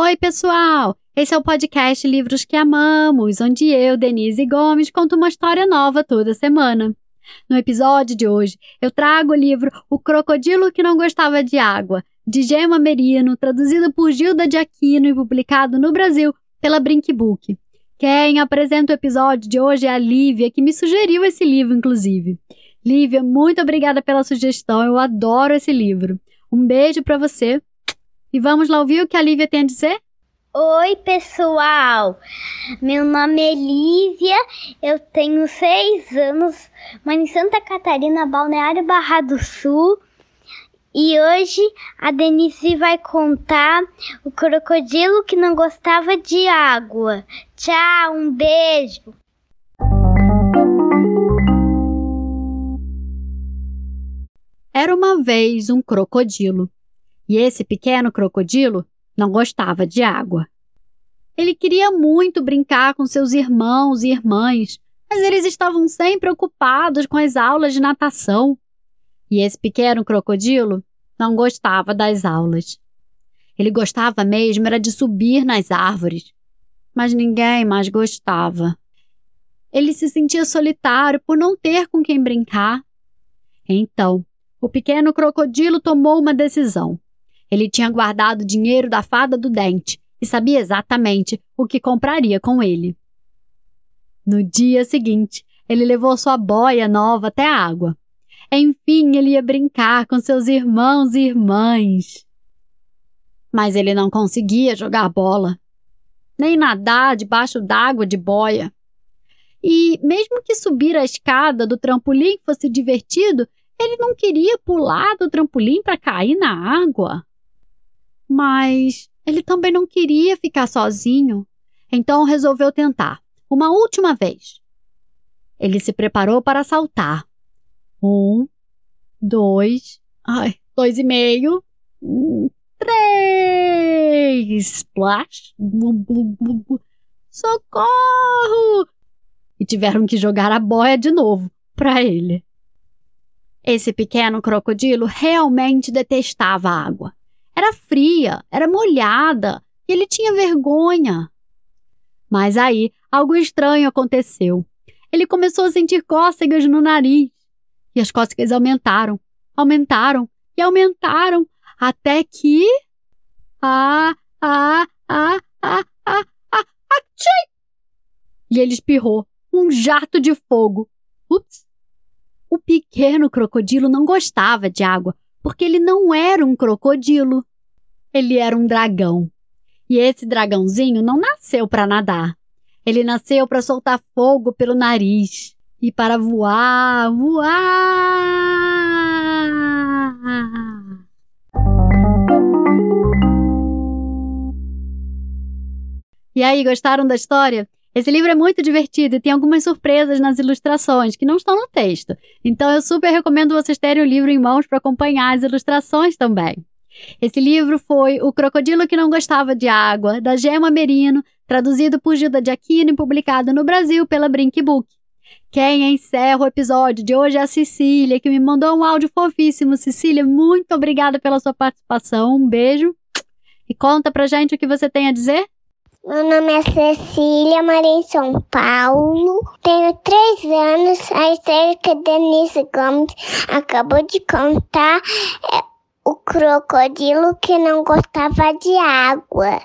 Oi, pessoal! Esse é o podcast Livros que Amamos, onde eu, Denise Gomes, conto uma história nova toda semana. No episódio de hoje, eu trago o livro O Crocodilo que Não Gostava de Água, de Gema Merino, traduzido por Gilda de Aquino e publicado no Brasil pela Brinkbook. Quem apresenta o episódio de hoje é a Lívia, que me sugeriu esse livro, inclusive. Lívia, muito obrigada pela sugestão, eu adoro esse livro. Um beijo para você e vamos lá ouvir o que a Lívia tem a dizer? Oi, pessoal! Meu nome é Lívia, eu tenho seis anos, moro em Santa Catarina, Balneário Barra do Sul. E hoje a Denise vai contar o crocodilo que não gostava de água. Tchau, um beijo! Era uma vez um crocodilo. E esse pequeno crocodilo não gostava de água. Ele queria muito brincar com seus irmãos e irmãs, mas eles estavam sempre ocupados com as aulas de natação. E esse pequeno crocodilo não gostava das aulas. Ele gostava mesmo era de subir nas árvores, mas ninguém mais gostava. Ele se sentia solitário por não ter com quem brincar. Então, o pequeno crocodilo tomou uma decisão. Ele tinha guardado o dinheiro da fada do dente e sabia exatamente o que compraria com ele. No dia seguinte, ele levou sua boia nova até a água. Enfim, ele ia brincar com seus irmãos e irmãs. Mas ele não conseguia jogar bola, nem nadar debaixo d'água de boia. E, mesmo que subir a escada do trampolim fosse divertido, ele não queria pular do trampolim para cair na água. Mas ele também não queria ficar sozinho, então resolveu tentar, uma última vez. Ele se preparou para saltar. Um, dois, ai, dois e meio, três, splash, socorro! E tiveram que jogar a boia de novo para ele. Esse pequeno crocodilo realmente detestava a água. Era fria, era molhada e ele tinha vergonha. Mas aí algo estranho aconteceu. Ele começou a sentir cócegas no nariz. E as cócegas aumentaram, aumentaram e aumentaram até que. Ah, ah, ah, ah, ah, ah, achei! E ele espirrou um jato de fogo. Ups! O pequeno crocodilo não gostava de água, porque ele não era um crocodilo. Ele era um dragão. E esse dragãozinho não nasceu para nadar. Ele nasceu para soltar fogo pelo nariz e para voar, voar. E aí, gostaram da história? Esse livro é muito divertido e tem algumas surpresas nas ilustrações que não estão no texto. Então eu super recomendo vocês terem o livro em mãos para acompanhar as ilustrações também. Esse livro foi O Crocodilo que Não Gostava de Água, da Gema Merino, traduzido por Gilda de Aquino e publicado no Brasil pela Brinkbook. Quem encerra o episódio de hoje é a Cecília, que me mandou um áudio fofíssimo. Cecília, muito obrigada pela sua participação. Um beijo. E conta pra gente o que você tem a dizer. Meu nome é Cecília, moro em São Paulo. Tenho três anos. A história que a Denise Gomes acabou de contar é o crocodilo que não gostava de água.